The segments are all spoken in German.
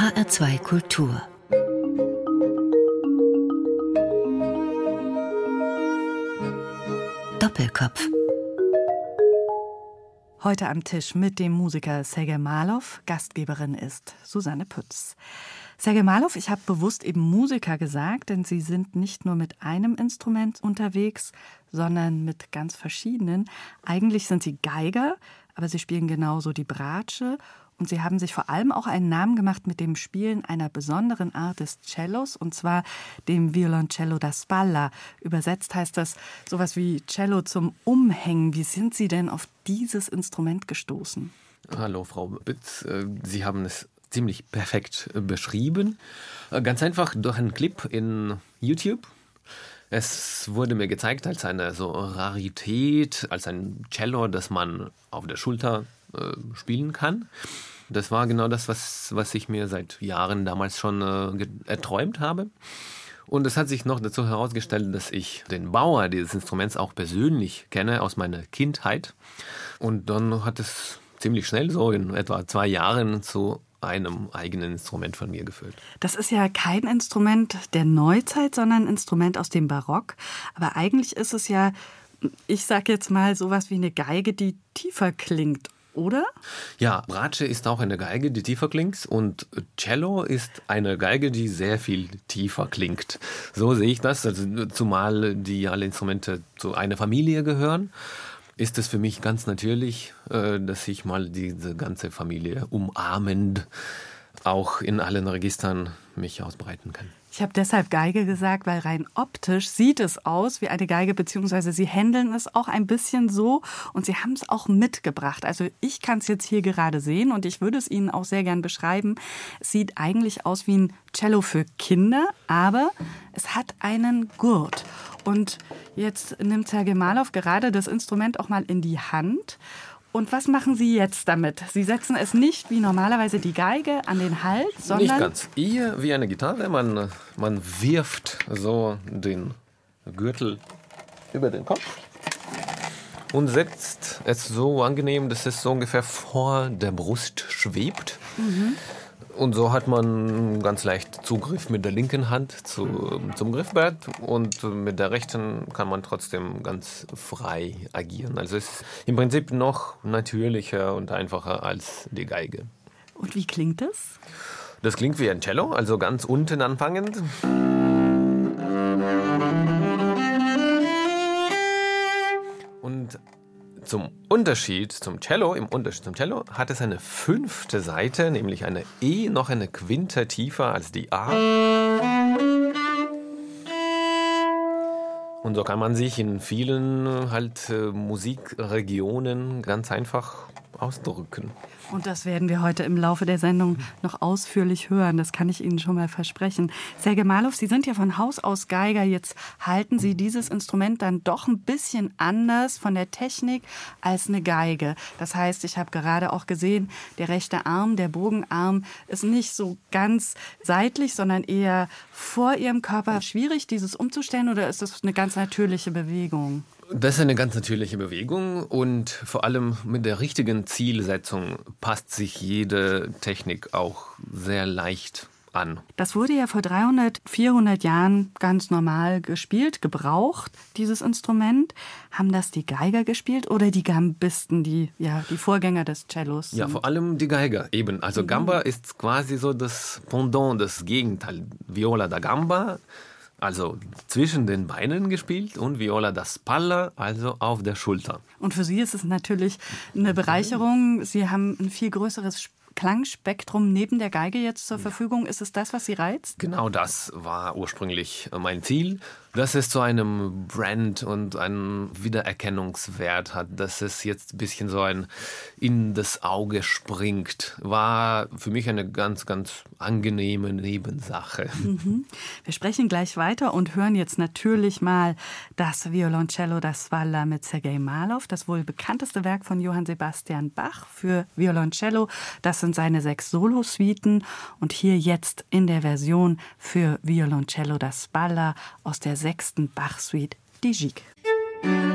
HR2 Kultur Doppelkopf Heute am Tisch mit dem Musiker Sergei Malow. Gastgeberin ist Susanne Pütz. Sergei Malow, ich habe bewusst eben Musiker gesagt, denn Sie sind nicht nur mit einem Instrument unterwegs, sondern mit ganz verschiedenen. Eigentlich sind Sie Geiger, aber Sie spielen genauso die Bratsche und sie haben sich vor allem auch einen Namen gemacht mit dem Spielen einer besonderen Art des Cellos, und zwar dem Violoncello da Spalla. Übersetzt heißt das sowas wie Cello zum Umhängen. Wie sind Sie denn auf dieses Instrument gestoßen? Hallo, Frau Bitz. Äh, sie haben es ziemlich perfekt äh, beschrieben. Äh, ganz einfach durch einen Clip in YouTube. Es wurde mir gezeigt als eine so Rarität, als ein Cello, das man auf der Schulter äh, spielen kann. Das war genau das, was, was ich mir seit Jahren damals schon äh, erträumt habe. Und es hat sich noch dazu herausgestellt, dass ich den Bauer dieses Instruments auch persönlich kenne aus meiner Kindheit. Und dann hat es ziemlich schnell, so in etwa zwei Jahren, zu einem eigenen Instrument von mir geführt. Das ist ja kein Instrument der Neuzeit, sondern ein Instrument aus dem Barock. Aber eigentlich ist es ja, ich sage jetzt mal, sowas wie eine Geige, die tiefer klingt oder? Ja, Bratsche ist auch eine Geige, die tiefer klingt und Cello ist eine Geige, die sehr viel tiefer klingt. So sehe ich das, also, zumal die alle Instrumente zu einer Familie gehören. Ist es für mich ganz natürlich, äh, dass ich mal diese ganze Familie umarmend auch in allen Registern mich ausbreiten kann. Ich habe deshalb Geige gesagt, weil rein optisch sieht es aus wie eine Geige, beziehungsweise Sie handeln es auch ein bisschen so und Sie haben es auch mitgebracht. Also ich kann es jetzt hier gerade sehen und ich würde es Ihnen auch sehr gern beschreiben. Es sieht eigentlich aus wie ein Cello für Kinder, aber es hat einen Gurt. Und jetzt nimmt Herr Gemalow gerade das Instrument auch mal in die Hand und was machen Sie jetzt damit? Sie setzen es nicht wie normalerweise die Geige an den Hals, sondern. Nicht ganz. Eher wie eine Gitarre. Man, man wirft so den Gürtel über den Kopf und setzt es so angenehm, dass es so ungefähr vor der Brust schwebt. Mhm. Und so hat man ganz leicht Zugriff mit der linken Hand zu, zum Griffbrett und mit der rechten kann man trotzdem ganz frei agieren. Also es ist im Prinzip noch natürlicher und einfacher als die Geige. Und wie klingt das? Das klingt wie ein Cello, also ganz unten anfangend. Zum Unterschied zum Cello, im Unterschied zum Cello, hat es eine fünfte Seite, nämlich eine E noch eine Quinte tiefer als die A. Und so kann man sich in vielen halt äh, Musikregionen ganz einfach ausdrücken. Und das werden wir heute im Laufe der Sendung noch ausführlich hören. Das kann ich Ihnen schon mal versprechen. Sergej Malow, Sie sind ja von Haus aus Geiger. Jetzt halten Sie dieses Instrument dann doch ein bisschen anders von der Technik als eine Geige. Das heißt, ich habe gerade auch gesehen, der rechte Arm, der Bogenarm ist nicht so ganz seitlich, sondern eher vor Ihrem Körper. Schwierig, dieses umzustellen oder ist das eine ganz natürliche Bewegung? Das ist eine ganz natürliche Bewegung und vor allem mit der richtigen Zielsetzung passt sich jede Technik auch sehr leicht an. Das wurde ja vor 300, 400 Jahren ganz normal gespielt, gebraucht, dieses Instrument. Haben das die Geiger gespielt oder die Gambisten, die, ja, die Vorgänger des Cellos? Ja, vor allem die Geiger eben. Also mhm. Gamba ist quasi so das Pendant, das Gegenteil. Viola da Gamba also zwischen den Beinen gespielt und Viola da Spalla, also auf der Schulter. Und für Sie ist es natürlich eine Bereicherung. Sie haben ein viel größeres Klangspektrum neben der Geige jetzt zur Verfügung. Ist es das, was Sie reizt? Genau das war ursprünglich mein Ziel dass es zu einem Brand und einen Wiedererkennungswert hat, dass es jetzt ein bisschen so ein in das Auge springt, war für mich eine ganz, ganz angenehme Nebensache. Mhm. Wir sprechen gleich weiter und hören jetzt natürlich mal das Violoncello das Valla mit Sergei Malow, das wohl bekannteste Werk von Johann Sebastian Bach für Violoncello. Das sind seine sechs Solosuiten und hier jetzt in der Version für Violoncello das Balla aus der sechsten Bach-Suite, die Gigue.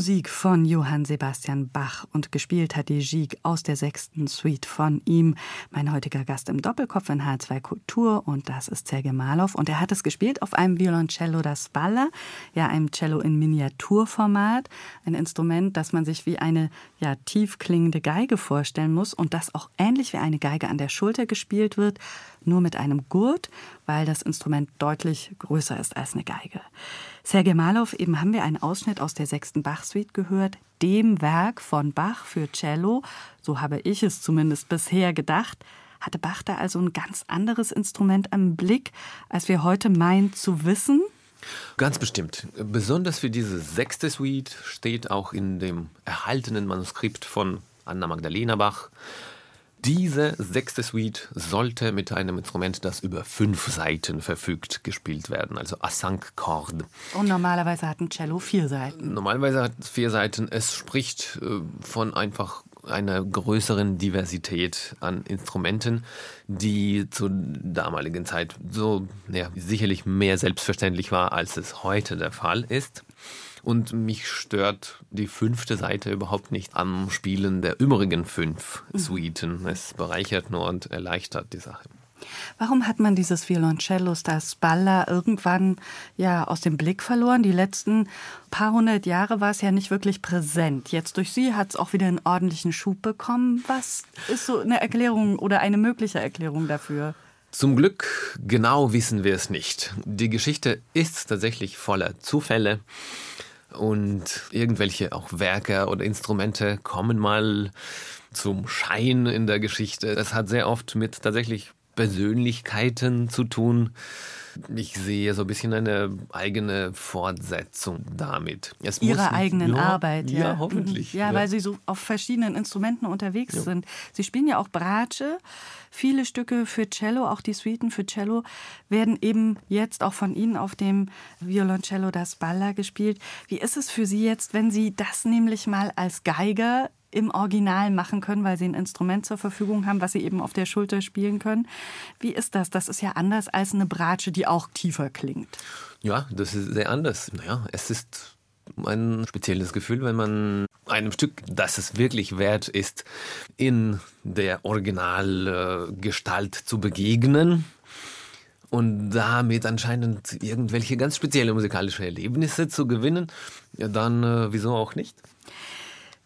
Musik von Johann Sebastian Bach und gespielt hat die Gigue aus der sechsten Suite von ihm. Mein heutiger Gast im Doppelkopf in H2 Kultur und das ist Sergei Malow und er hat es gespielt auf einem Violoncello das Balla, ja einem Cello in Miniaturformat, ein Instrument, das man sich wie eine ja tief klingende Geige vorstellen muss und das auch ähnlich wie eine Geige an der Schulter gespielt wird, nur mit einem Gurt, weil das Instrument deutlich größer ist als eine Geige. Sergei Malow, eben haben wir einen Ausschnitt aus der sechsten Bach-Suite gehört, dem Werk von Bach für Cello, so habe ich es zumindest bisher gedacht. Hatte Bach da also ein ganz anderes Instrument am Blick, als wir heute meinen zu wissen? Ganz bestimmt. Besonders für diese sechste Suite steht auch in dem erhaltenen Manuskript von Anna Magdalena Bach diese sechste Suite sollte mit einem Instrument, das über fünf Seiten verfügt, gespielt werden, also a cinq cordes. Und normalerweise hat ein Cello vier Seiten. Normalerweise hat es vier Seiten. Es spricht äh, von einfach einer größeren Diversität an Instrumenten, die zur damaligen Zeit so ja, sicherlich mehr selbstverständlich war, als es heute der Fall ist. Und mich stört die fünfte Seite überhaupt nicht am Spielen der übrigen fünf mhm. Suiten. Es bereichert nur und erleichtert die Sache. Warum hat man dieses Violoncello, das Balla, irgendwann ja aus dem Blick verloren? Die letzten paar hundert Jahre war es ja nicht wirklich präsent. Jetzt durch Sie hat es auch wieder einen ordentlichen Schub bekommen. Was ist so eine Erklärung oder eine mögliche Erklärung dafür? Zum Glück genau wissen wir es nicht. Die Geschichte ist tatsächlich voller Zufälle und irgendwelche auch Werke oder Instrumente kommen mal zum Schein in der Geschichte. Es hat sehr oft mit tatsächlich Persönlichkeiten zu tun. Ich sehe so ein bisschen eine eigene Fortsetzung damit. Es Ihrer eigenen ja, Arbeit, ja. Ja, hoffentlich. Ja, ja, weil Sie so auf verschiedenen Instrumenten unterwegs sind. Sie spielen ja auch Bratsche. Viele Stücke für Cello, auch die Suiten für Cello, werden eben jetzt auch von Ihnen auf dem Violoncello das Balla gespielt. Wie ist es für Sie jetzt, wenn Sie das nämlich mal als Geiger im Original machen können, weil sie ein Instrument zur Verfügung haben, was sie eben auf der Schulter spielen können. Wie ist das? Das ist ja anders als eine Bratsche, die auch tiefer klingt. Ja, das ist sehr anders. Naja, es ist ein spezielles Gefühl, wenn man einem Stück, das es wirklich wert ist, in der Originalgestalt zu begegnen und damit anscheinend irgendwelche ganz spezielle musikalische Erlebnisse zu gewinnen, dann äh, wieso auch nicht?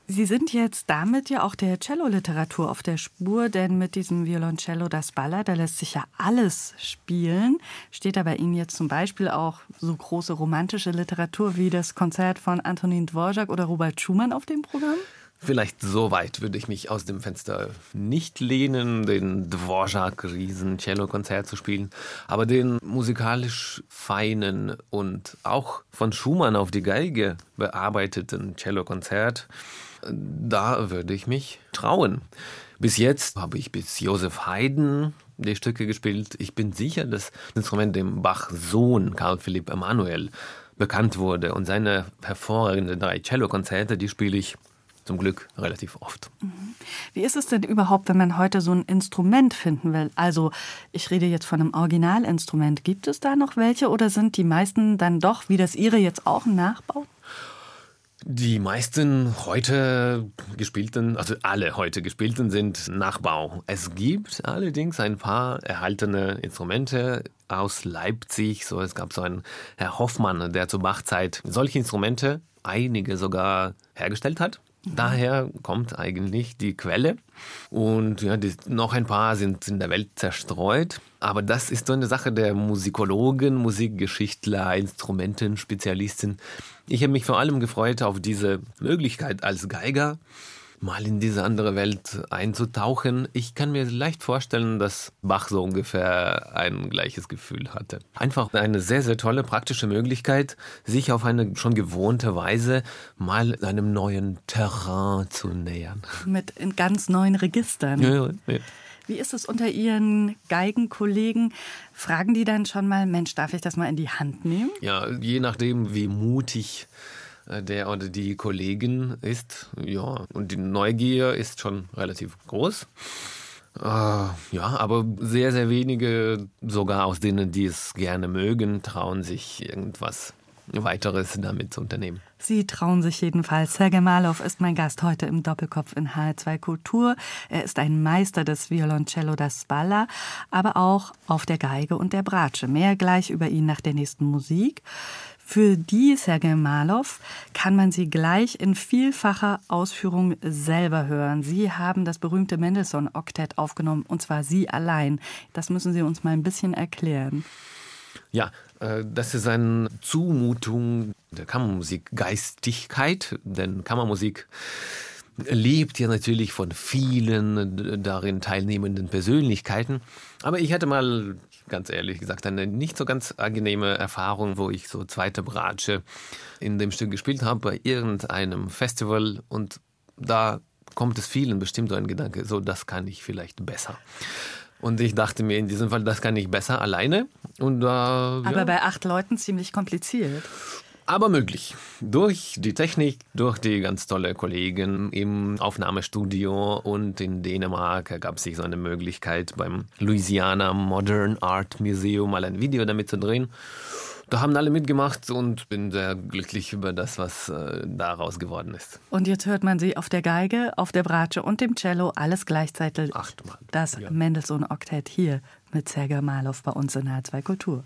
Sie sind jetzt damit ja auch der Cello-Literatur auf der Spur, denn mit diesem Violoncello das Balla, da lässt sich ja alles spielen. Steht da bei Ihnen jetzt zum Beispiel auch so große romantische Literatur wie das Konzert von Antonin Dvorak oder Robert Schumann auf dem Programm? Vielleicht so weit würde ich mich aus dem Fenster nicht lehnen, den Dvorak-Riesen-Cello-Konzert zu spielen, aber den musikalisch feinen und auch von Schumann auf die Geige bearbeiteten Cello-Konzert da würde ich mich trauen. Bis jetzt habe ich bis Josef Haydn die Stücke gespielt. Ich bin sicher, dass das Instrument dem Bachs Sohn Karl Philipp Emanuel bekannt wurde und seine hervorragenden drei Cello-Konzerte, die spiele ich zum Glück relativ oft. Wie ist es denn überhaupt, wenn man heute so ein Instrument finden will? Also ich rede jetzt von einem Originalinstrument. Gibt es da noch welche oder sind die meisten dann doch, wie das Ihre jetzt auch, ein Nachbau? Die meisten heute gespielten, also alle heute gespielten, sind Nachbau. Es gibt allerdings ein paar erhaltene Instrumente aus Leipzig. So, es gab so einen Herr Hoffmann, der zur Bachzeit solche Instrumente, einige sogar hergestellt hat. Daher kommt eigentlich die Quelle. Und ja, die, noch ein paar sind in der Welt zerstreut. Aber das ist so eine Sache der Musikologen, Musikgeschichtler, Instrumentenspezialisten. Ich habe mich vor allem gefreut auf diese Möglichkeit als Geiger mal in diese andere Welt einzutauchen. Ich kann mir leicht vorstellen, dass Bach so ungefähr ein gleiches Gefühl hatte. Einfach eine sehr, sehr tolle praktische Möglichkeit, sich auf eine schon gewohnte Weise mal einem neuen Terrain zu nähern. Mit ganz neuen Registern. Ja, ja. Wie ist es unter Ihren Geigenkollegen? Fragen die dann schon mal, Mensch, darf ich das mal in die Hand nehmen? Ja, je nachdem, wie mutig der oder die Kollegin ist. Ja, und die Neugier ist schon relativ groß. Äh, ja, aber sehr, sehr wenige, sogar aus denen, die es gerne mögen, trauen sich irgendwas weiteres damit zu unternehmen. Sie trauen sich jedenfalls. Sergei Malow ist mein Gast heute im Doppelkopf in HR2 Kultur. Er ist ein Meister des Violoncello da Spalla, aber auch auf der Geige und der Bratsche. Mehr gleich über ihn nach der nächsten Musik. Für die Sergei Malow kann man sie gleich in vielfacher Ausführung selber hören. Sie haben das berühmte Mendelssohn-Oktett aufgenommen, und zwar Sie allein. Das müssen Sie uns mal ein bisschen erklären. Ja, äh, das ist eine Zumutung der Kammermusik Geistigkeit, denn Kammermusik lebt ja natürlich von vielen darin teilnehmenden Persönlichkeiten. Aber ich hatte mal ganz ehrlich gesagt, eine nicht so ganz angenehme Erfahrung, wo ich so zweite Bratsche in dem Stück gespielt habe bei irgendeinem Festival und da kommt es vielen bestimmt so ein Gedanke, so das kann ich vielleicht besser. Und ich dachte mir in diesem Fall, das kann ich besser alleine. Und, äh, Aber ja. bei acht Leuten ziemlich kompliziert aber möglich. Durch die Technik, durch die ganz tolle Kollegen im Aufnahmestudio und in Dänemark ergab sich so eine Möglichkeit beim Louisiana Modern Art Museum mal ein Video damit zu drehen. Da haben alle mitgemacht und bin sehr glücklich über das, was äh, daraus geworden ist. Und jetzt hört man sie auf der Geige, auf der Bratsche und dem Cello, alles gleichzeitig. Achtmal. Das ja. Mendelssohn-Oktett hier mit Sergei Malow bei uns in H2 Kultur.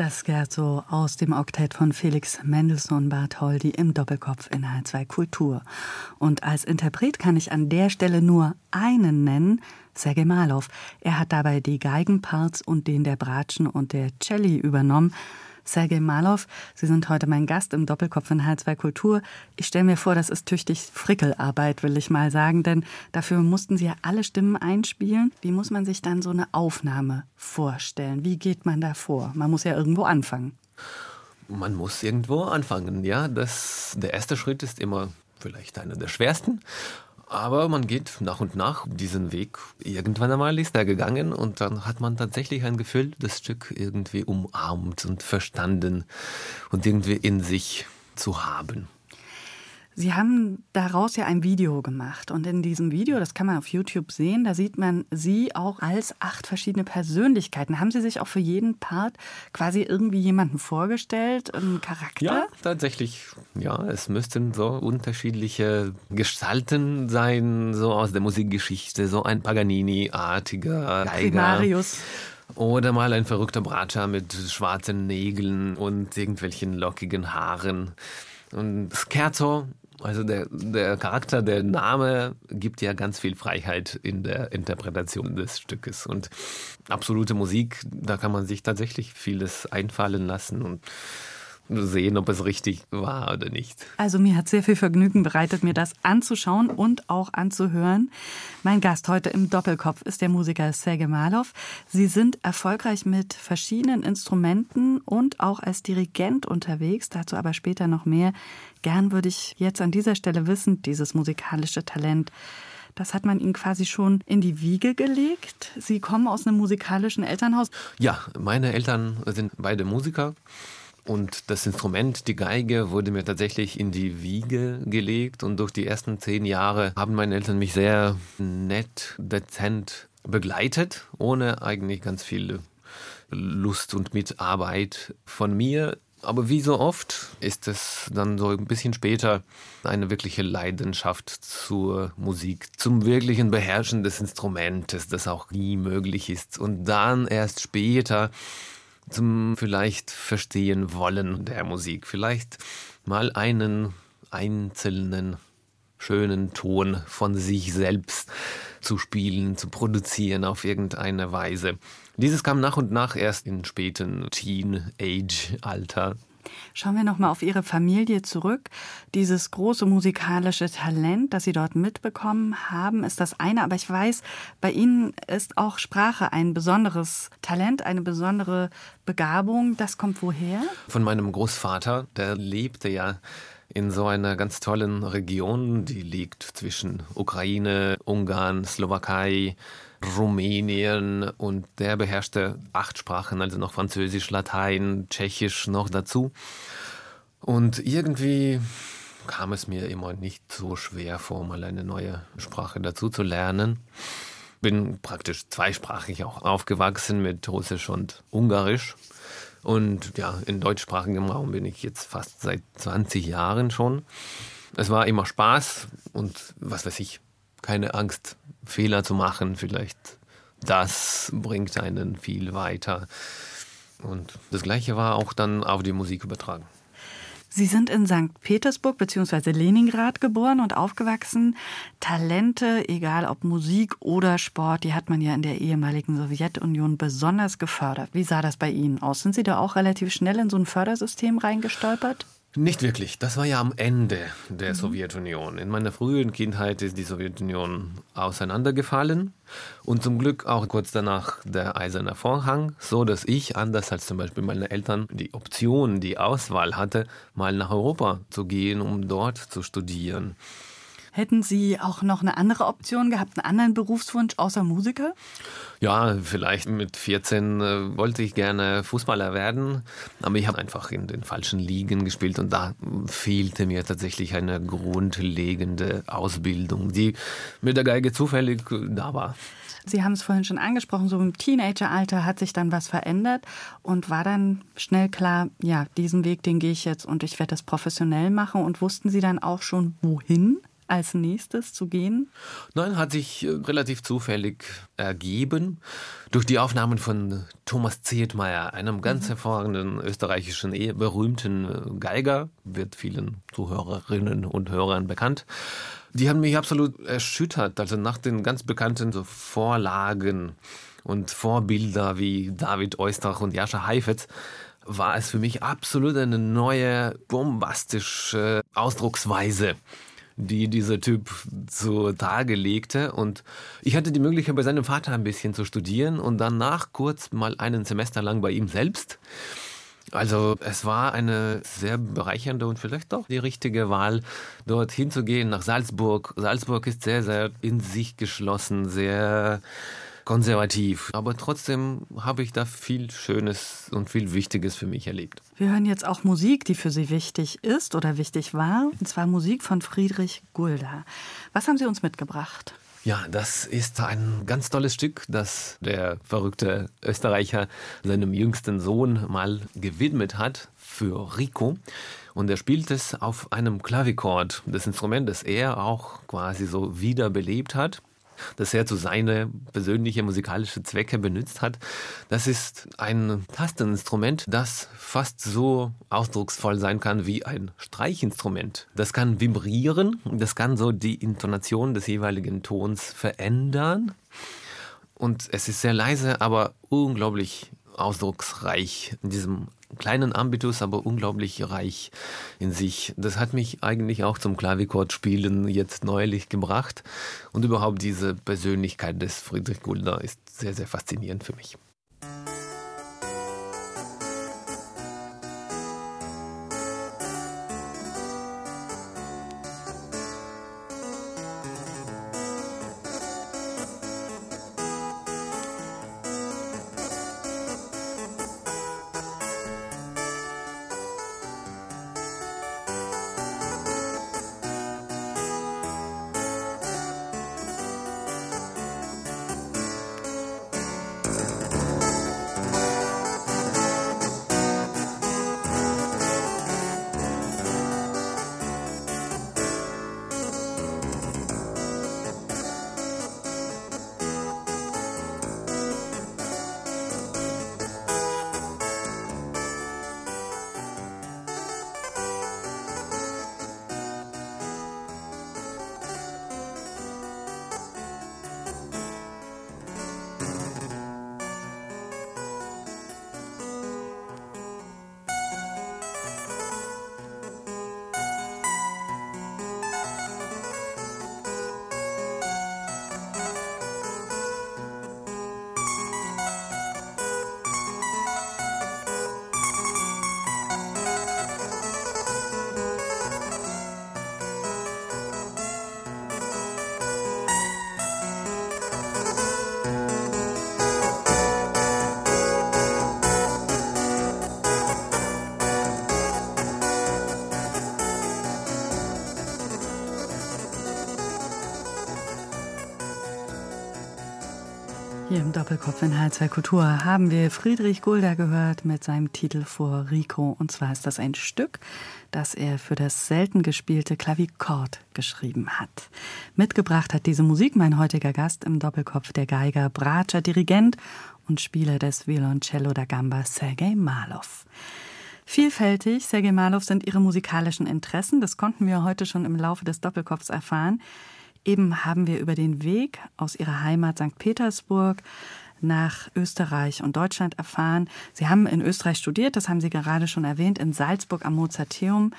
Das Scherzo aus dem Oktett von Felix Mendelssohn Bartholdy im Doppelkopf in H2 Kultur. Und als Interpret kann ich an der Stelle nur einen nennen, Sergei Malow. Er hat dabei die Geigenparts und den der Bratschen und der Celli übernommen. Sergei Malow, Sie sind heute mein Gast im Doppelkopf in H2 Kultur. Ich stelle mir vor, das ist tüchtig Frickelarbeit, will ich mal sagen, denn dafür mussten Sie ja alle Stimmen einspielen. Wie muss man sich dann so eine Aufnahme vorstellen? Wie geht man da vor? Man muss ja irgendwo anfangen. Man muss irgendwo anfangen, ja. Das, der erste Schritt ist immer vielleicht einer der schwersten. Aber man geht nach und nach diesen Weg. Irgendwann einmal ist er gegangen und dann hat man tatsächlich ein Gefühl, das Stück irgendwie umarmt und verstanden und irgendwie in sich zu haben. Sie haben daraus ja ein Video gemacht. Und in diesem Video, das kann man auf YouTube sehen, da sieht man Sie auch als acht verschiedene Persönlichkeiten. Haben Sie sich auch für jeden Part quasi irgendwie jemanden vorgestellt, einen Charakter? Ja, tatsächlich. Ja, es müssten so unterschiedliche Gestalten sein, so aus der Musikgeschichte, so ein Paganini-artiger Geiger. Primarius. Oder mal ein verrückter Bratscher mit schwarzen Nägeln und irgendwelchen lockigen Haaren. Und Scherzo also der, der Charakter, der Name gibt ja ganz viel Freiheit in der Interpretation des Stückes. Und absolute Musik, da kann man sich tatsächlich vieles einfallen lassen und sehen, ob es richtig war oder nicht. Also mir hat sehr viel Vergnügen bereitet, mir das anzuschauen und auch anzuhören. Mein Gast heute im Doppelkopf ist der Musiker Sergei Malow. Sie sind erfolgreich mit verschiedenen Instrumenten und auch als Dirigent unterwegs, dazu aber später noch mehr. Gern würde ich jetzt an dieser Stelle wissen, dieses musikalische Talent, das hat man Ihnen quasi schon in die Wiege gelegt. Sie kommen aus einem musikalischen Elternhaus. Ja, meine Eltern sind beide Musiker. Und das Instrument, die Geige, wurde mir tatsächlich in die Wiege gelegt. Und durch die ersten zehn Jahre haben meine Eltern mich sehr nett, dezent begleitet, ohne eigentlich ganz viel Lust und Mitarbeit von mir. Aber wie so oft ist es dann so ein bisschen später eine wirkliche Leidenschaft zur Musik, zum wirklichen Beherrschen des Instrumentes, das auch nie möglich ist. Und dann erst später zum vielleicht verstehen wollen der Musik. Vielleicht mal einen einzelnen schönen Ton von sich selbst zu spielen, zu produzieren auf irgendeine Weise. Dieses kam nach und nach erst in späten Teen-Age-Alter. Schauen wir nochmal auf Ihre Familie zurück. Dieses große musikalische Talent, das Sie dort mitbekommen haben, ist das eine. Aber ich weiß, bei Ihnen ist auch Sprache ein besonderes Talent, eine besondere Begabung. Das kommt woher? Von meinem Großvater, der lebte ja in so einer ganz tollen Region, die liegt zwischen Ukraine, Ungarn, Slowakei, Rumänien und der beherrschte acht Sprachen, also noch Französisch, Latein, Tschechisch noch dazu. Und irgendwie kam es mir immer nicht so schwer vor, mal eine neue Sprache dazu zu lernen. Bin praktisch zweisprachig auch aufgewachsen mit Russisch und Ungarisch. Und ja, in deutschsprachigem Raum bin ich jetzt fast seit 20 Jahren schon. Es war immer Spaß und was weiß ich, keine Angst, Fehler zu machen. Vielleicht das bringt einen viel weiter. Und das Gleiche war auch dann auf die Musik übertragen. Sie sind in St. Petersburg bzw. Leningrad geboren und aufgewachsen. Talente, egal ob Musik oder Sport, die hat man ja in der ehemaligen Sowjetunion besonders gefördert. Wie sah das bei Ihnen aus? Sind Sie da auch relativ schnell in so ein Fördersystem reingestolpert? Nicht wirklich. Das war ja am Ende der mhm. Sowjetunion. In meiner frühen Kindheit ist die Sowjetunion auseinandergefallen und zum Glück auch kurz danach der eiserne Vorhang, so dass ich, anders als zum Beispiel meine Eltern, die Option, die Auswahl hatte, mal nach Europa zu gehen, um dort zu studieren. Hätten Sie auch noch eine andere Option gehabt, einen anderen Berufswunsch außer Musiker? Ja, vielleicht mit 14 äh, wollte ich gerne Fußballer werden, aber ich habe einfach in den falschen Ligen gespielt und da fehlte mir tatsächlich eine grundlegende Ausbildung, die mit der Geige zufällig da war. Sie haben es vorhin schon angesprochen, so im Teenageralter hat sich dann was verändert und war dann schnell klar, ja, diesen Weg, den gehe ich jetzt und ich werde das professionell machen. Und wussten Sie dann auch schon, wohin? Als nächstes zu gehen? Nein, hat sich äh, relativ zufällig ergeben durch die Aufnahmen von Thomas Zietmeier, einem ganz mhm. hervorragenden österreichischen, berühmten äh, Geiger, wird vielen Zuhörerinnen und Hörern bekannt. Die haben mich absolut erschüttert. Also nach den ganz bekannten Vorlagen und Vorbilder wie David Eustach und Jascha Heifetz war es für mich absolut eine neue, bombastische Ausdrucksweise die dieser Typ zu Tage legte. Und ich hatte die Möglichkeit, bei seinem Vater ein bisschen zu studieren und danach kurz mal einen Semester lang bei ihm selbst. Also es war eine sehr bereichernde und vielleicht auch die richtige Wahl, dorthin zu gehen nach Salzburg. Salzburg ist sehr, sehr in sich geschlossen, sehr konservativ. Aber trotzdem habe ich da viel Schönes und viel Wichtiges für mich erlebt. Wir hören jetzt auch Musik, die für Sie wichtig ist oder wichtig war. Und zwar Musik von Friedrich Gulda. Was haben Sie uns mitgebracht? Ja, das ist ein ganz tolles Stück, das der verrückte Österreicher seinem jüngsten Sohn mal gewidmet hat für Rico. Und er spielt es auf einem Klavichord, das Instrument, das er auch quasi so wiederbelebt hat das er zu seine persönliche musikalische Zwecke benutzt hat. Das ist ein Tasteninstrument, das fast so ausdrucksvoll sein kann wie ein Streichinstrument. Das kann vibrieren, das kann so die Intonation des jeweiligen Tons verändern. Und es ist sehr leise, aber unglaublich ausdrucksreich in diesem kleinen Ambitus, aber unglaublich reich in sich. Das hat mich eigentlich auch zum Klavichordspielen jetzt neulich gebracht. Und überhaupt diese Persönlichkeit des Friedrich Gulda ist sehr, sehr faszinierend für mich. Im Doppelkopf in H2 Kultur haben wir Friedrich Gulda gehört mit seinem Titel vor Rico. Und zwar ist das ein Stück, das er für das selten gespielte Klavichord geschrieben hat. Mitgebracht hat diese Musik mein heutiger Gast im Doppelkopf, der Geiger, Bratscher, Dirigent und Spieler des Violoncello da Gamba, Sergei Malov. Vielfältig, Sergei Malov, sind ihre musikalischen Interessen. Das konnten wir heute schon im Laufe des Doppelkopfs erfahren. Eben haben wir über den Weg aus ihrer Heimat St. Petersburg nach Österreich und Deutschland erfahren. Sie haben in Österreich studiert, das haben Sie gerade schon erwähnt, in Salzburg am Mozarteum.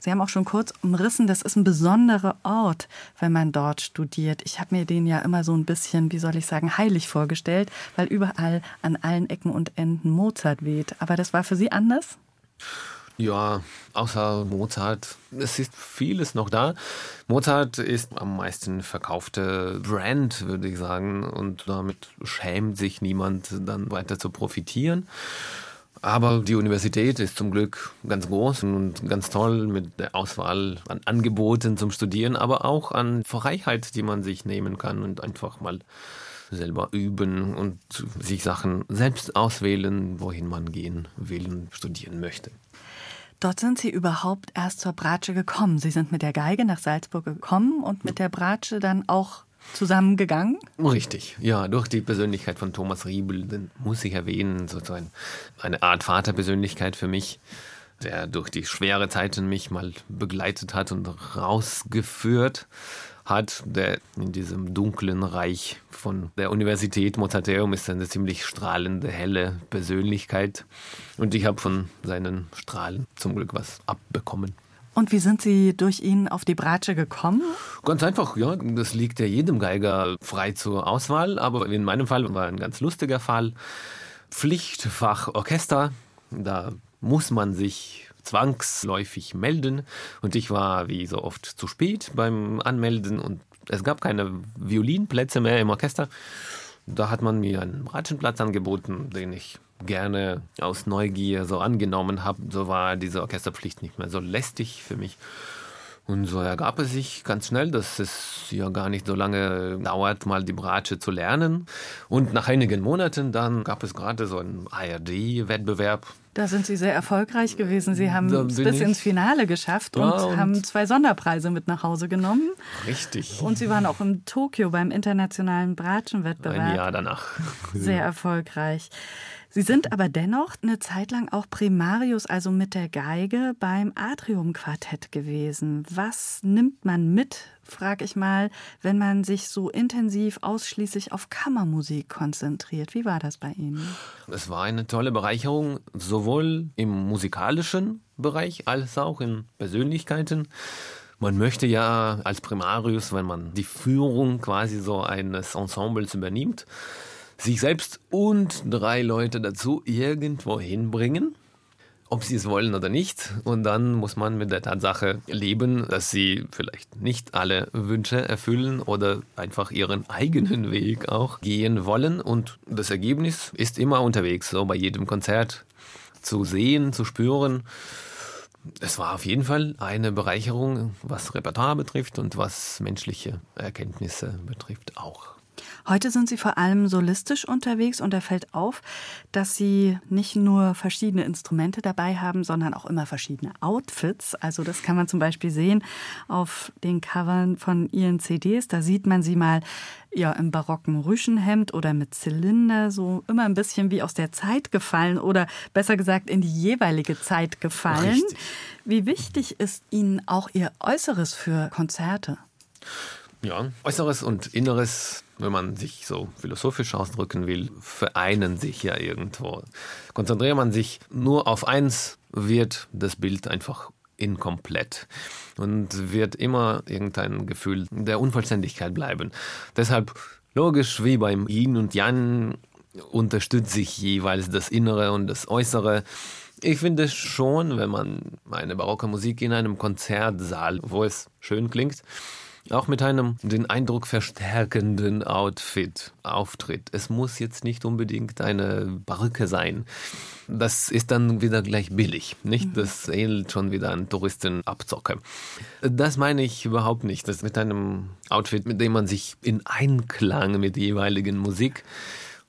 Sie haben auch schon kurz umrissen, das ist ein besonderer Ort, wenn man dort studiert. Ich habe mir den ja immer so ein bisschen, wie soll ich sagen, heilig vorgestellt, weil überall an allen Ecken und Enden Mozart weht. Aber das war für Sie anders? Ja, außer Mozart, es ist vieles noch da. Mozart ist am meisten verkaufte Brand, würde ich sagen, und damit schämt sich niemand dann weiter zu profitieren. Aber die Universität ist zum Glück ganz groß und ganz toll mit der Auswahl an Angeboten zum Studieren, aber auch an Freiheit, die man sich nehmen kann und einfach mal selber üben und sich Sachen selbst auswählen, wohin man gehen will und studieren möchte. Dort sind Sie überhaupt erst zur Bratsche gekommen. Sie sind mit der Geige nach Salzburg gekommen und mit der Bratsche dann auch zusammengegangen? Richtig, ja, durch die Persönlichkeit von Thomas Riebel, muss ich erwähnen, sozusagen eine Art Vaterpersönlichkeit für mich, der durch die schwere Zeiten mich mal begleitet hat und rausgeführt hat, der in diesem dunklen Reich von der Universität Mozarteum ist eine ziemlich strahlende, helle Persönlichkeit. Und ich habe von seinen Strahlen zum Glück was abbekommen. Und wie sind Sie durch ihn auf die Bratsche gekommen? Ganz einfach, ja. Das liegt ja jedem Geiger frei zur Auswahl. Aber in meinem Fall war ein ganz lustiger Fall. Pflichtfach Orchester. Da muss man sich zwangsläufig melden. Und ich war wie so oft zu spät beim Anmelden und es gab keine Violinplätze mehr im Orchester. Da hat man mir einen Bratschenplatz angeboten, den ich gerne aus Neugier so angenommen habe. So war diese Orchesterpflicht nicht mehr so lästig für mich. Und so ergab es sich ganz schnell, dass es ja gar nicht so lange dauert, mal die Bratsche zu lernen. Und nach einigen Monaten dann gab es gerade so einen ARD-Wettbewerb. Da sind Sie sehr erfolgreich gewesen. Sie haben es bis ich. ins Finale geschafft und, ja, und, haben zwei Sonderpreise mit nach Hause genommen. Richtig. Und Sie waren auch in Tokio beim internationalen Bratschenwettbewerb. Ein Jahr danach. Sehr erfolgreich. Sie sind aber dennoch eine Zeit lang auch Primarius, also mit der Geige, beim Atrium-Quartett gewesen. Was nimmt man mit, frage ich mal, wenn man sich so intensiv ausschließlich auf Kammermusik konzentriert? Wie war das bei Ihnen? Es war eine tolle Bereicherung, sowohl im musikalischen Bereich als auch in Persönlichkeiten. Man möchte ja als Primarius, wenn man die Führung quasi so eines Ensembles übernimmt, sich selbst und drei Leute dazu irgendwo hinbringen, ob sie es wollen oder nicht. Und dann muss man mit der Tatsache leben, dass sie vielleicht nicht alle Wünsche erfüllen oder einfach ihren eigenen Weg auch gehen wollen. Und das Ergebnis ist immer unterwegs, so bei jedem Konzert zu sehen, zu spüren. Es war auf jeden Fall eine Bereicherung, was Repertoire betrifft und was menschliche Erkenntnisse betrifft auch. Heute sind Sie vor allem solistisch unterwegs und da fällt auf, dass Sie nicht nur verschiedene Instrumente dabei haben, sondern auch immer verschiedene Outfits. Also das kann man zum Beispiel sehen auf den Covern von Ihren CDs. Da sieht man Sie mal ja, im barocken Rüschenhemd oder mit Zylinder, so immer ein bisschen wie aus der Zeit gefallen oder besser gesagt in die jeweilige Zeit gefallen. Richtig. Wie wichtig ist Ihnen auch Ihr Äußeres für Konzerte? Ja, Äußeres und Inneres wenn man sich so philosophisch ausdrücken will, vereinen sich ja irgendwo. Konzentriert man sich nur auf eins, wird das Bild einfach inkomplett und wird immer irgendein Gefühl der Unvollständigkeit bleiben. Deshalb logisch wie beim Yin und Yang unterstützt sich jeweils das Innere und das Äußere. Ich finde schon, wenn man eine barocke Musik in einem Konzertsaal, wo es schön klingt, auch mit einem den Eindruck verstärkenden Outfit auftritt. Es muss jetzt nicht unbedingt eine Barke sein. Das ist dann wieder gleich billig, nicht? Mhm. Das ähnelt schon wieder an Touristenabzocke. Das meine ich überhaupt nicht. Das mit einem Outfit, mit dem man sich in Einklang mit der jeweiligen Musik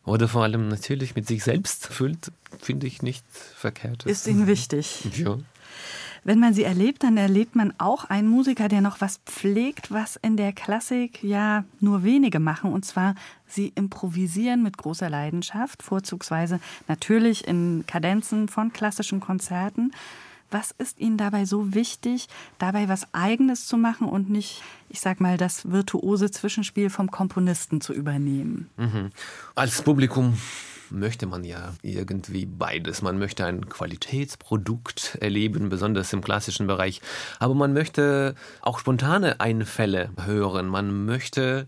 oder vor allem natürlich mit sich selbst fühlt, finde ich nicht verkehrt. Ist Ihnen wichtig. Ja. Wenn man sie erlebt, dann erlebt man auch einen Musiker, der noch was pflegt, was in der Klassik ja nur wenige machen. Und zwar, sie improvisieren mit großer Leidenschaft, vorzugsweise natürlich in Kadenzen von klassischen Konzerten. Was ist Ihnen dabei so wichtig, dabei was Eigenes zu machen und nicht, ich sag mal, das virtuose Zwischenspiel vom Komponisten zu übernehmen? Mhm. Als Publikum möchte man ja irgendwie beides. Man möchte ein Qualitätsprodukt erleben, besonders im klassischen Bereich. Aber man möchte auch spontane Einfälle hören. Man möchte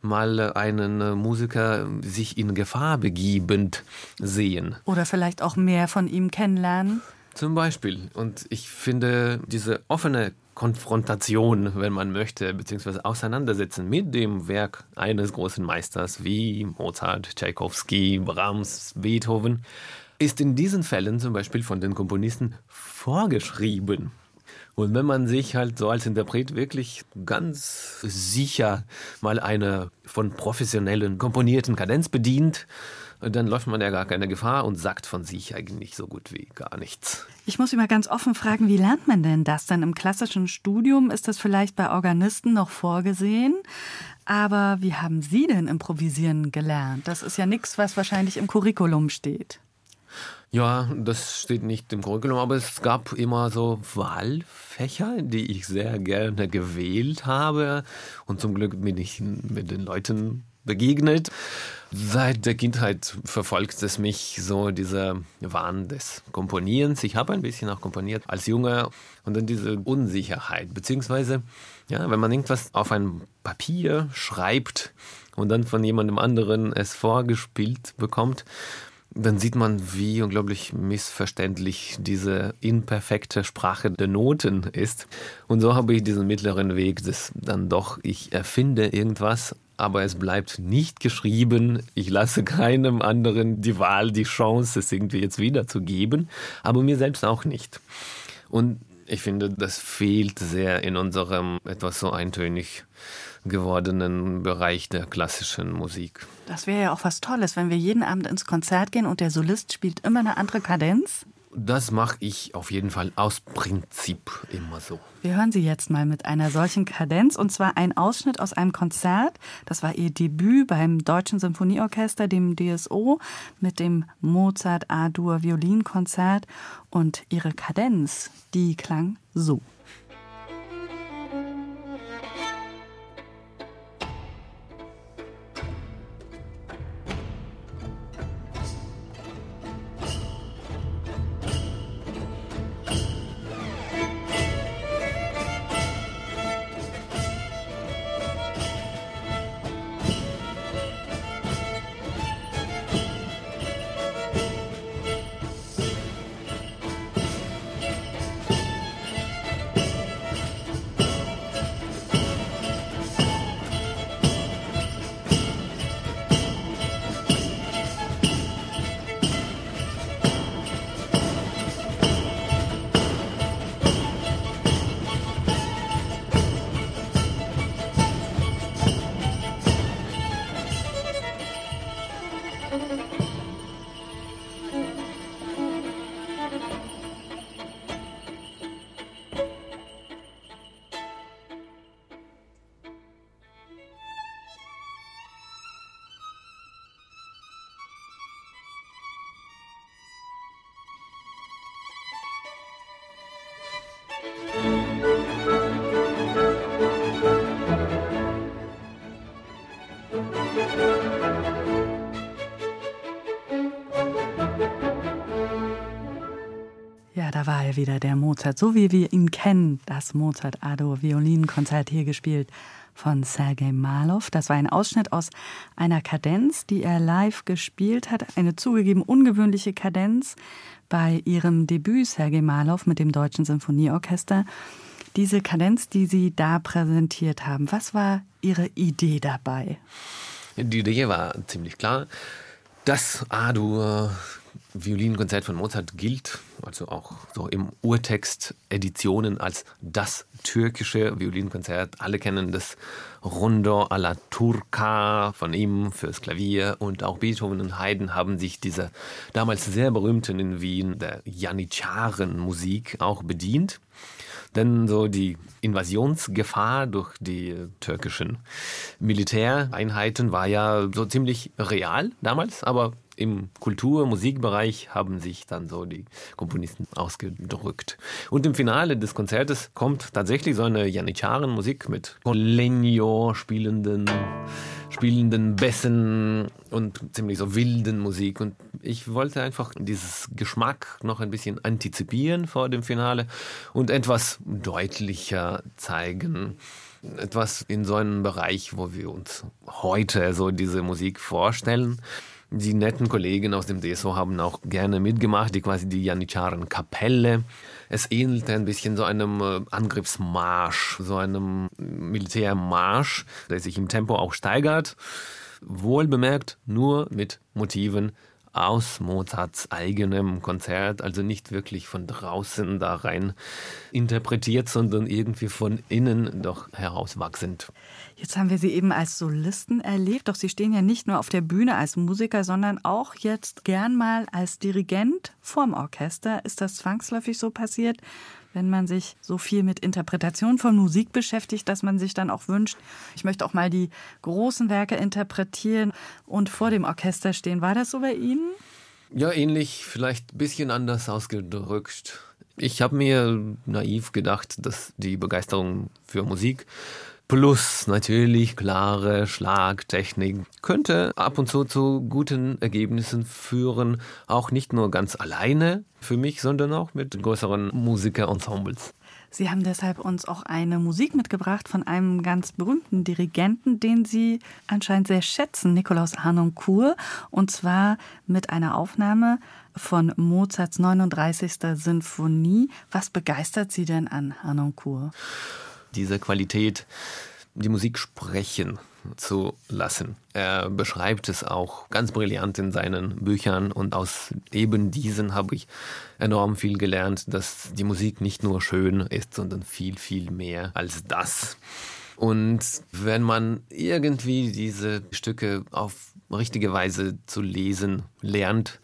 mal einen Musiker sich in Gefahr begebend sehen. Oder vielleicht auch mehr von ihm kennenlernen. Zum Beispiel. Und ich finde diese offene Konfrontation, wenn man möchte, beziehungsweise Auseinandersetzen mit dem Werk eines großen Meisters wie Mozart, Tchaikovsky, Brahms, Beethoven, ist in diesen Fällen zum Beispiel von den Komponisten vorgeschrieben. Und wenn man sich halt so als Interpret wirklich ganz sicher mal eine von professionellen komponierten Kadenz bedient, dann läuft man ja gar keine Gefahr und sagt von sich eigentlich so gut wie gar nichts. Ich muss mal ganz offen fragen, wie lernt man denn das? Denn im klassischen Studium ist das vielleicht bei Organisten noch vorgesehen. Aber wie haben Sie denn improvisieren gelernt? Das ist ja nichts, was wahrscheinlich im Curriculum steht. Ja, das steht nicht im Curriculum, aber es gab immer so Wahlfächer, die ich sehr gerne gewählt habe. Und zum Glück bin ich mit den Leuten begegnet. Seit der Kindheit verfolgt es mich so dieser Wahn des Komponierens. Ich habe ein bisschen auch komponiert als Junge und dann diese Unsicherheit, beziehungsweise, ja, wenn man irgendwas auf ein Papier schreibt und dann von jemandem anderen es vorgespielt bekommt, dann sieht man, wie unglaublich missverständlich diese imperfekte Sprache der Noten ist. Und so habe ich diesen mittleren Weg, dass dann doch ich erfinde irgendwas, aber es bleibt nicht geschrieben. Ich lasse keinem anderen die Wahl, die Chance, es irgendwie jetzt wiederzugeben, aber mir selbst auch nicht. Und ich finde, das fehlt sehr in unserem etwas so eintönig gewordenen Bereich der klassischen Musik. Das wäre ja auch was Tolles, wenn wir jeden Abend ins Konzert gehen und der Solist spielt immer eine andere Kadenz. Das mache ich auf jeden Fall aus Prinzip immer so. Wir hören Sie jetzt mal mit einer solchen Kadenz und zwar ein Ausschnitt aus einem Konzert. Das war Ihr Debüt beim Deutschen Symphonieorchester, dem DSO, mit dem Mozart A-Dur Violinkonzert und Ihre Kadenz, die klang so. Er wieder, der Mozart, so wie wir ihn kennen. Das Mozart-Ado-Violinkonzert hier gespielt von Sergei Malow. Das war ein Ausschnitt aus einer Kadenz, die er live gespielt hat. Eine zugegeben ungewöhnliche Kadenz bei ihrem Debüt Sergei Malow mit dem Deutschen Sinfonieorchester. Diese Kadenz, die Sie da präsentiert haben, was war Ihre Idee dabei? Die Idee war ziemlich klar. Das A-Dur Violinkonzert von Mozart gilt, also auch so im Urtext Editionen, als das türkische Violinkonzert. Alle kennen das Rondo alla Turca von ihm fürs Klavier und auch Beethoven und Haydn haben sich dieser damals sehr berühmten in Wien der Janitscharen-Musik auch bedient. Denn so die Invasionsgefahr durch die türkischen Militäreinheiten war ja so ziemlich real damals, aber im Kultur-, Musikbereich haben sich dann so die Komponisten ausgedrückt. Und im Finale des Konzertes kommt tatsächlich so eine Janitscharen-Musik mit Colegno spielenden, spielenden Bässen und ziemlich so wilden Musik. Und ich wollte einfach dieses Geschmack noch ein bisschen antizipieren vor dem Finale und etwas deutlicher zeigen etwas in so einem Bereich, wo wir uns heute so diese Musik vorstellen. Die netten Kollegen aus dem DSO haben auch gerne mitgemacht, die quasi die Janitscharen Kapelle. Es ähnelte ein bisschen so einem äh, Angriffsmarsch, so einem Militärmarsch, der sich im Tempo auch steigert. Wohl bemerkt, nur mit Motiven aus Mozarts eigenem Konzert, also nicht wirklich von draußen da rein interpretiert, sondern irgendwie von innen doch herauswachsend. Jetzt haben wir Sie eben als Solisten erlebt, doch Sie stehen ja nicht nur auf der Bühne als Musiker, sondern auch jetzt gern mal als Dirigent vorm Orchester. Ist das zwangsläufig so passiert? Wenn man sich so viel mit Interpretation von Musik beschäftigt, dass man sich dann auch wünscht, ich möchte auch mal die großen Werke interpretieren und vor dem Orchester stehen. War das so bei Ihnen? Ja, ähnlich, vielleicht ein bisschen anders ausgedrückt. Ich habe mir naiv gedacht, dass die Begeisterung für Musik plus natürlich klare Schlagtechnik könnte ab und zu zu guten Ergebnissen führen, auch nicht nur ganz alleine für mich, sondern auch mit größeren Musikerensembles. Sie haben deshalb uns auch eine Musik mitgebracht von einem ganz berühmten Dirigenten, den Sie anscheinend sehr schätzen, Nikolaus Harnoncourt, und zwar mit einer Aufnahme von Mozarts 39. Sinfonie. Was begeistert Sie denn an Harnoncourt? Diese Qualität, die Musik sprechen zu lassen. Er beschreibt es auch ganz brillant in seinen Büchern und aus eben diesen habe ich enorm viel gelernt, dass die Musik nicht nur schön ist, sondern viel, viel mehr als das. Und wenn man irgendwie diese Stücke auf richtige Weise zu lesen lernt,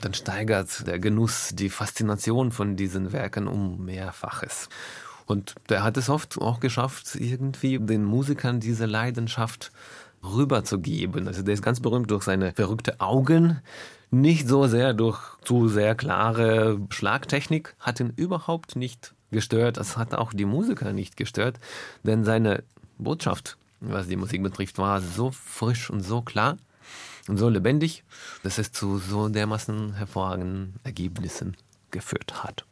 dann steigert der Genuss, die Faszination von diesen Werken um mehrfaches. Und der hat es oft auch geschafft, irgendwie den Musikern diese Leidenschaft rüberzugeben. Also der ist ganz berühmt durch seine verrückte Augen, nicht so sehr durch zu sehr klare Schlagtechnik, hat ihn überhaupt nicht gestört. Das hat auch die Musiker nicht gestört, denn seine Botschaft, was die Musik betrifft, war so frisch und so klar und so lebendig, dass es zu so dermaßen hervorragenden Ergebnissen geführt hat.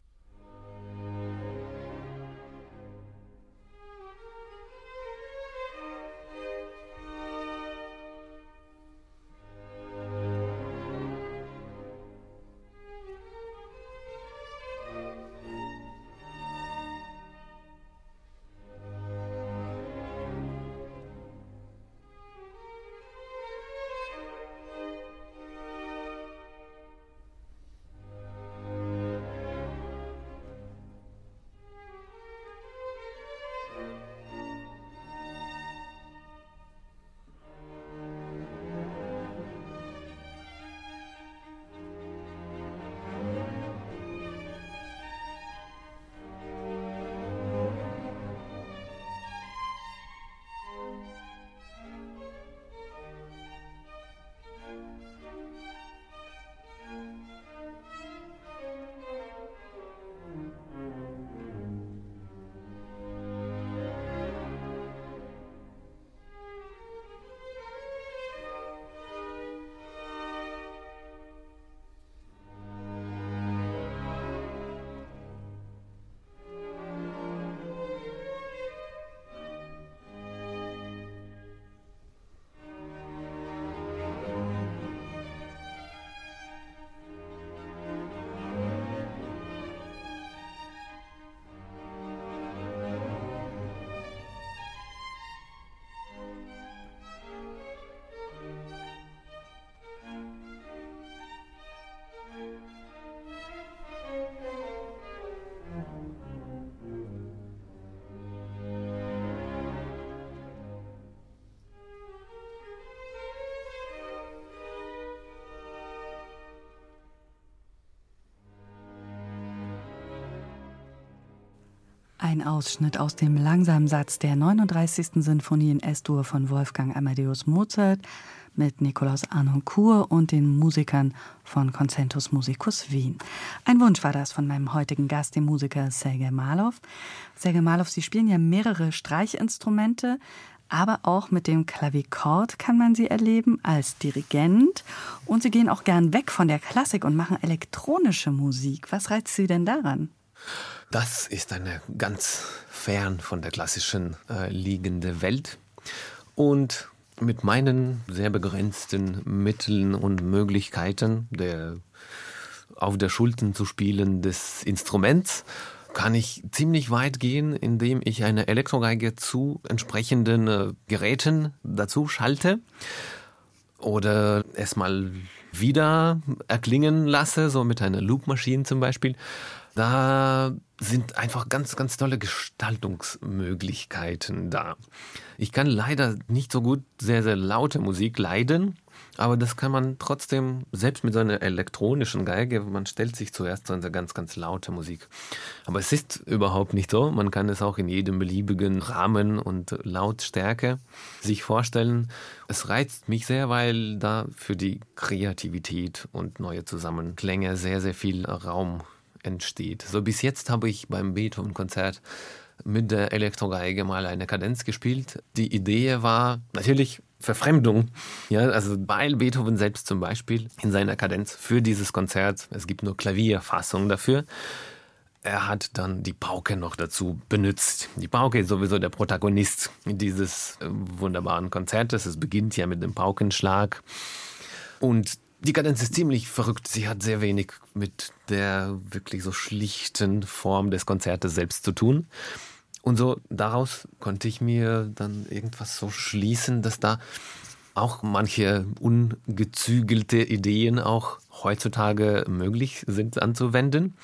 Ein Ausschnitt aus dem langsamen Satz der 39. Sinfonie in S-Dur von Wolfgang Amadeus Mozart mit Nikolaus Arnoncourt und den Musikern von Concentus Musicus Wien. Ein Wunsch war das von meinem heutigen Gast, dem Musiker Sergei Malov. Sergei Malov, Sie spielen ja mehrere Streichinstrumente, aber auch mit dem Klavichord kann man sie erleben als Dirigent. Und Sie gehen auch gern weg von der Klassik und machen elektronische Musik. Was reizt Sie denn daran? Das ist eine ganz fern von der klassischen äh, liegende Welt. Und mit meinen sehr begrenzten Mitteln und Möglichkeiten der auf der Schulten zu spielen des Instruments kann ich ziemlich weit gehen, indem ich eine Elektrogeige zu entsprechenden äh, Geräten dazu schalte oder es mal wieder erklingen lasse, so mit einer Loopmaschine zum Beispiel. Da sind einfach ganz, ganz tolle Gestaltungsmöglichkeiten da. Ich kann leider nicht so gut sehr, sehr laute Musik leiden. Aber das kann man trotzdem, selbst mit so einer elektronischen Geige, man stellt sich zuerst so eine ganz, ganz laute Musik. Aber es ist überhaupt nicht so. Man kann es auch in jedem beliebigen Rahmen und Lautstärke sich vorstellen. Es reizt mich sehr, weil da für die Kreativität und neue Zusammenklänge sehr, sehr viel Raum entsteht. So bis jetzt habe ich beim Beethoven-Konzert mit der Elektrogeige mal eine Kadenz gespielt. Die Idee war natürlich Verfremdung. Ja, also weil Beethoven selbst zum Beispiel in seiner Kadenz für dieses Konzert, es gibt nur Klavierfassungen dafür, er hat dann die Pauke noch dazu benutzt. Die Pauke ist sowieso der Protagonist dieses äh, wunderbaren Konzertes. Es beginnt ja mit dem Paukenschlag. Und die Kadenz ist ziemlich verrückt. Sie hat sehr wenig mit der wirklich so schlichten Form des Konzertes selbst zu tun. Und so daraus konnte ich mir dann irgendwas so schließen, dass da auch manche ungezügelte Ideen auch heutzutage möglich sind anzuwenden.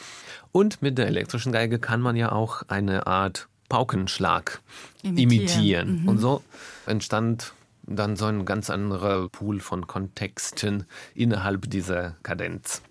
Und mit der elektrischen Geige kann man ja auch eine Art Paukenschlag imitieren. imitieren. Mhm. Und so entstand dann so ein ganz anderer Pool von Kontexten innerhalb dieser Kadenz.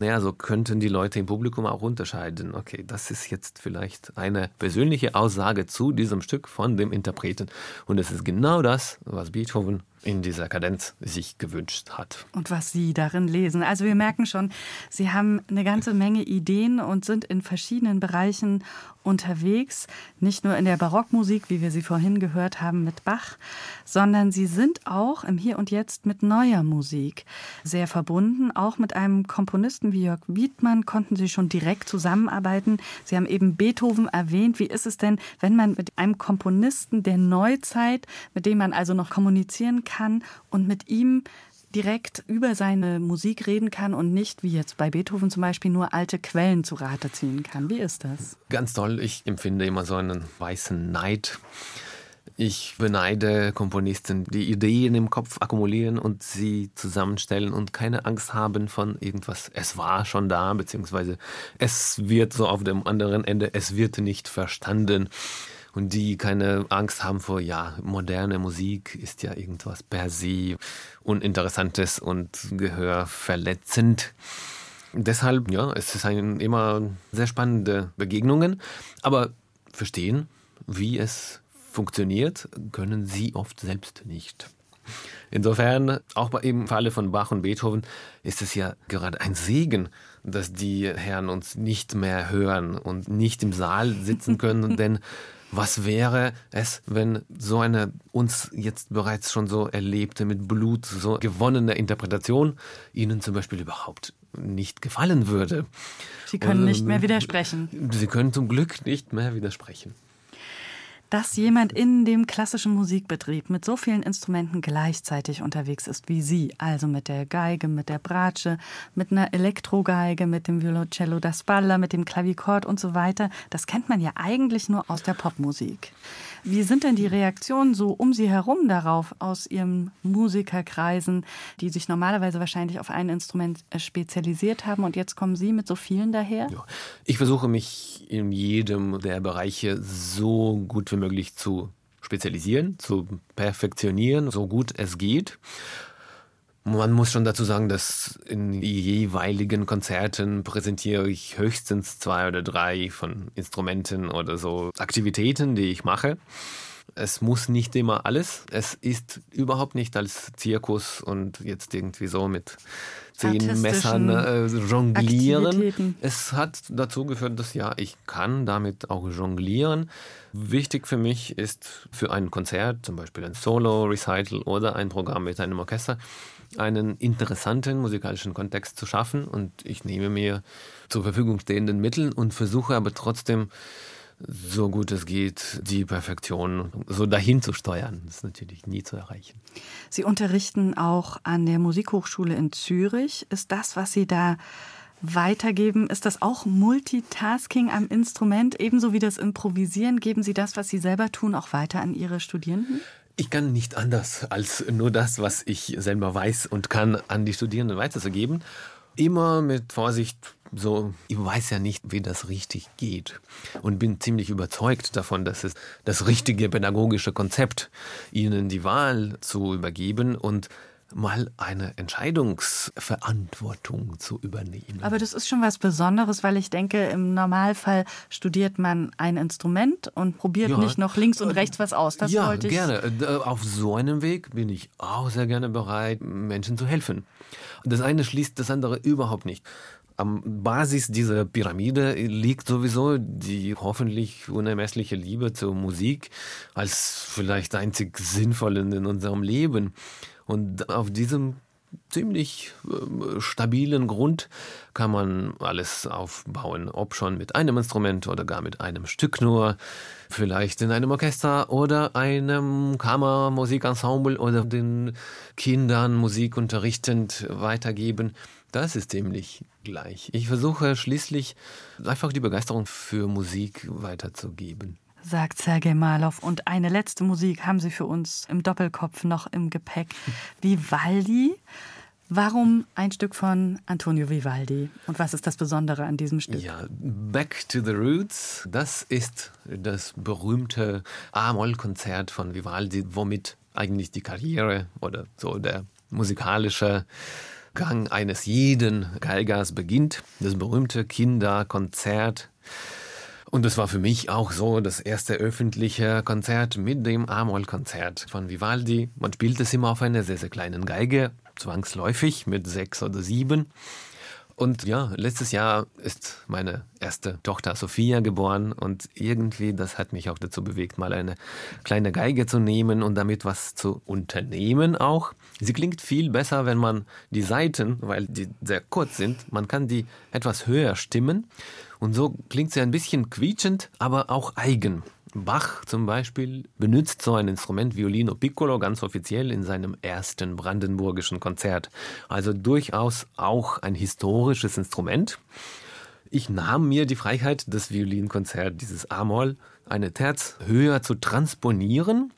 Naja, so könnten die Leute im Publikum auch unterscheiden. Okay, das ist jetzt vielleicht eine persönliche Aussage zu diesem Stück von dem Interpreten. Und es ist genau das, was Beethoven in dieser Kadenz sich gewünscht hat. Und was Sie darin lesen. Also wir merken schon, Sie haben eine ganze Menge Ideen und sind in verschiedenen Bereichen unterwegs. Nicht nur in der Barockmusik, wie wir sie vorhin gehört haben mit Bach, sondern Sie sind auch im Hier und Jetzt mit neuer Musik sehr verbunden. Auch mit einem Komponisten wie Jörg Wiedmann konnten Sie schon direkt zusammenarbeiten. Sie haben eben Beethoven erwähnt. Wie ist es denn, wenn man mit einem Komponisten der Neuzeit, mit dem man also noch kommunizieren kann und mit ihm direkt über seine Musik reden kann und nicht, wie jetzt bei Beethoven zum Beispiel, nur alte Quellen zu Rate ziehen kann. Wie ist das? Ganz toll. Ich empfinde immer so einen weißen Neid. Ich beneide Komponisten, die Ideen im Kopf akkumulieren und sie zusammenstellen und keine Angst haben von irgendwas. Es war schon da, beziehungsweise es wird so auf dem anderen Ende, es wird nicht verstanden und die keine Angst haben vor, ja, moderne Musik ist ja irgendwas per se uninteressantes und gehörverletzend. Deshalb, ja, es ist ein, immer sehr spannende Begegnungen, aber verstehen, wie es funktioniert, können sie oft selbst nicht. Insofern, auch bei, im Falle von Bach und Beethoven, ist es ja gerade ein Segen, dass die Herren uns nicht mehr hören und nicht im Saal sitzen können, denn was wäre es, wenn so eine uns jetzt bereits schon so erlebte, mit Blut so gewonnene Interpretation Ihnen zum Beispiel überhaupt nicht gefallen würde? Sie können nicht mehr widersprechen. Sie können zum Glück nicht mehr widersprechen dass jemand in dem klassischen Musikbetrieb mit so vielen Instrumenten gleichzeitig unterwegs ist wie Sie, also mit der Geige, mit der Bratsche, mit einer Elektrogeige, mit dem Violoncello da Spalla, mit dem Klavichord und so weiter, das kennt man ja eigentlich nur aus der Popmusik. Wie sind denn die Reaktionen so um Sie herum darauf aus Ihren Musikerkreisen, die sich normalerweise wahrscheinlich auf ein Instrument äh, spezialisiert haben und jetzt kommen Sie mit so vielen daher? Ja. Ich versuche mich in jedem der Bereiche so gut wie möglich zu spezialisieren, zu perfektionieren, so gut es geht. Man muss schon dazu sagen, dass in jeweiligen Konzerten präsentiere ich höchstens zwei oder drei von Instrumenten oder so Aktivitäten, die ich mache. Es muss nicht immer alles. Es ist überhaupt nicht als Zirkus und jetzt irgendwie so mit zehn Messern äh, jonglieren. Es hat dazu geführt, dass ja, ich kann damit auch jonglieren. Wichtig für mich ist für ein Konzert, zum Beispiel ein Solo-Recital oder ein Programm mit einem Orchester, einen interessanten musikalischen Kontext zu schaffen. Und ich nehme mir zur Verfügung stehenden Mittel und versuche aber trotzdem, so gut es geht, die Perfektion so dahin zu steuern. Das ist natürlich nie zu erreichen. Sie unterrichten auch an der Musikhochschule in Zürich. Ist das, was Sie da weitergeben, ist das auch Multitasking am Instrument, ebenso wie das Improvisieren? Geben Sie das, was Sie selber tun, auch weiter an Ihre Studierenden? Ich kann nicht anders als nur das, was ich selber weiß und kann, an die Studierenden weiterzugeben. Immer mit Vorsicht, so, ich weiß ja nicht, wie das richtig geht und bin ziemlich überzeugt davon, dass es das richtige pädagogische Konzept, ihnen die Wahl zu übergeben und mal eine Entscheidungsverantwortung zu übernehmen. Aber das ist schon was Besonderes, weil ich denke, im Normalfall studiert man ein Instrument und probiert ja. nicht noch links und rechts was aus. Das ja, wollte ich. gerne. Äh, auf so einem Weg bin ich auch sehr gerne bereit, Menschen zu helfen. Das eine schließt das andere überhaupt nicht. Am Basis dieser Pyramide liegt sowieso die hoffentlich unermessliche Liebe zur Musik als vielleicht einzig sinnvoll in unserem Leben. Und auf diesem ziemlich äh, stabilen Grund kann man alles aufbauen, ob schon mit einem Instrument oder gar mit einem Stück nur, vielleicht in einem Orchester oder einem Kammermusikensemble oder den Kindern Musik unterrichtend weitergeben. Das ist ziemlich gleich. Ich versuche schließlich einfach die Begeisterung für Musik weiterzugeben sagt Sergei Malow. Und eine letzte Musik haben Sie für uns im Doppelkopf noch im Gepäck. Vivaldi. Warum ein Stück von Antonio Vivaldi? Und was ist das Besondere an diesem Stück? Ja, Back to the Roots, das ist das berühmte A-Moll-Konzert von Vivaldi, womit eigentlich die Karriere oder so der musikalische Gang eines jeden Geigers beginnt. Das berühmte Kinderkonzert und es war für mich auch so das erste öffentliche Konzert mit dem A-Moll-Konzert von Vivaldi. Man spielt es immer auf einer sehr, sehr kleinen Geige, zwangsläufig mit sechs oder sieben. Und ja, letztes Jahr ist meine erste Tochter Sophia geboren und irgendwie, das hat mich auch dazu bewegt, mal eine kleine Geige zu nehmen und damit was zu unternehmen auch. Sie klingt viel besser, wenn man die Seiten, weil die sehr kurz sind, man kann die etwas höher stimmen und so klingt sie ein bisschen quietschend, aber auch eigen. Bach zum Beispiel benutzt so ein Instrument Violino Piccolo ganz offiziell in seinem ersten brandenburgischen Konzert. Also durchaus auch ein historisches Instrument. Ich nahm mir die Freiheit, das Violinkonzert, dieses A-Moll, eine Terz höher zu transponieren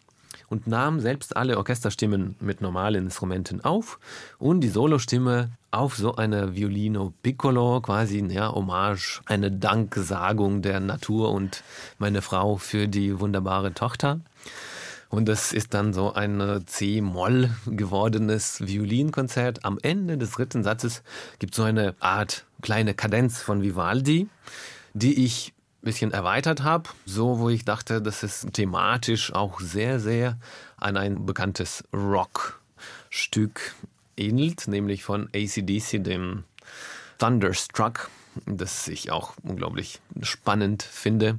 und nahm selbst alle Orchesterstimmen mit normalen Instrumenten auf und die Solostimme auf so eine Violino Piccolo, quasi ja, Hommage, eine Danksagung der Natur und meine Frau für die wunderbare Tochter. Und das ist dann so ein C-Moll gewordenes Violinkonzert. Am Ende des dritten Satzes gibt es so eine Art kleine Kadenz von Vivaldi, die ich bisschen erweitert habe, so wo ich dachte, dass es thematisch auch sehr, sehr an ein bekanntes Rockstück ähnelt, nämlich von ACDC, dem Thunderstruck, das ich auch unglaublich spannend finde.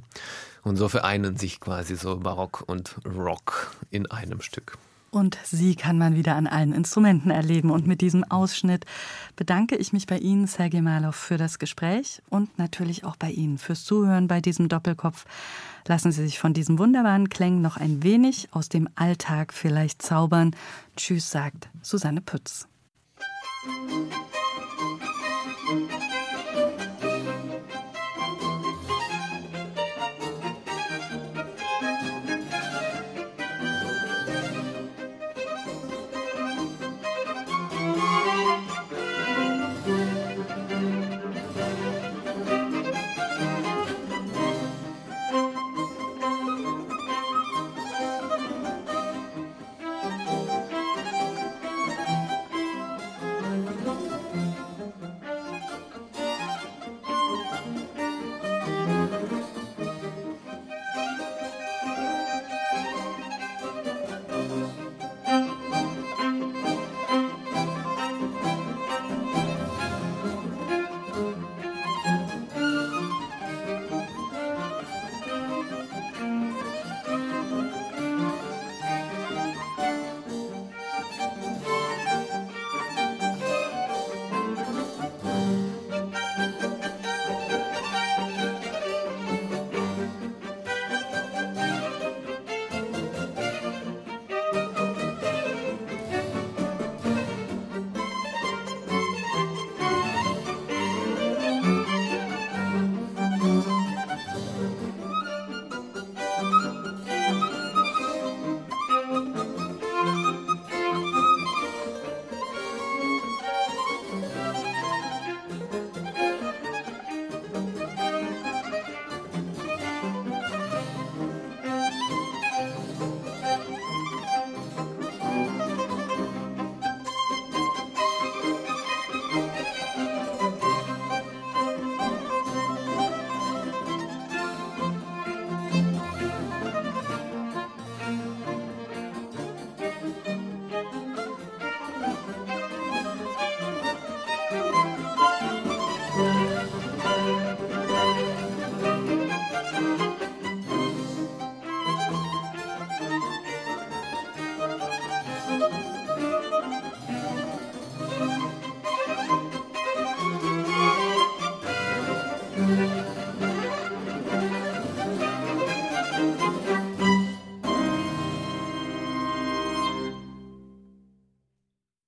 Und so vereinen sich quasi so Barock und Rock in einem Stück. Und sie kann man wieder an allen Instrumenten erleben. Und mit diesem Ausschnitt bedanke ich mich bei Ihnen, Sergei Malow, für das Gespräch und natürlich auch bei Ihnen fürs Zuhören bei diesem Doppelkopf. Lassen Sie sich von diesen wunderbaren Klängen noch ein wenig aus dem Alltag vielleicht zaubern. Tschüss, sagt Susanne Pütz. You.